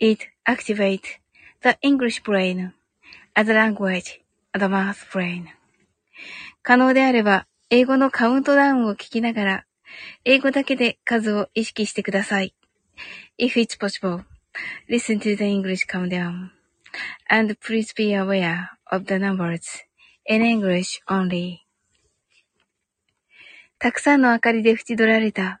It activates the English brain as a language the math brain. 可能であれば、英語のカウントダウンを聞きながら、英語だけで数を意識してください。If it's possible, listen to the English countdown. And please be aware of the numbers in English only. たくさんの明かりで縁取られた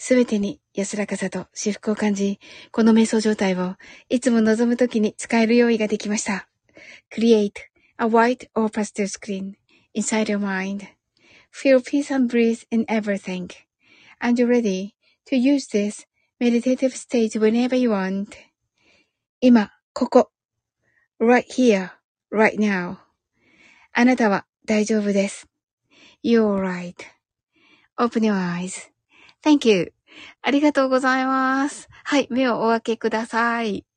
すべてに安らかさと至福を感じ、この瞑想状態をいつも望むときに使える用意ができました。Create a white or pastel screen inside your mind. Feel peace and breeze in everything. And you're ready to use this meditative state whenever you want. 今、ここ。right here, right now. あなたは大丈夫です。You're right.Open your eyes. Thank you. ありがとうございます。はい、目をお開けください。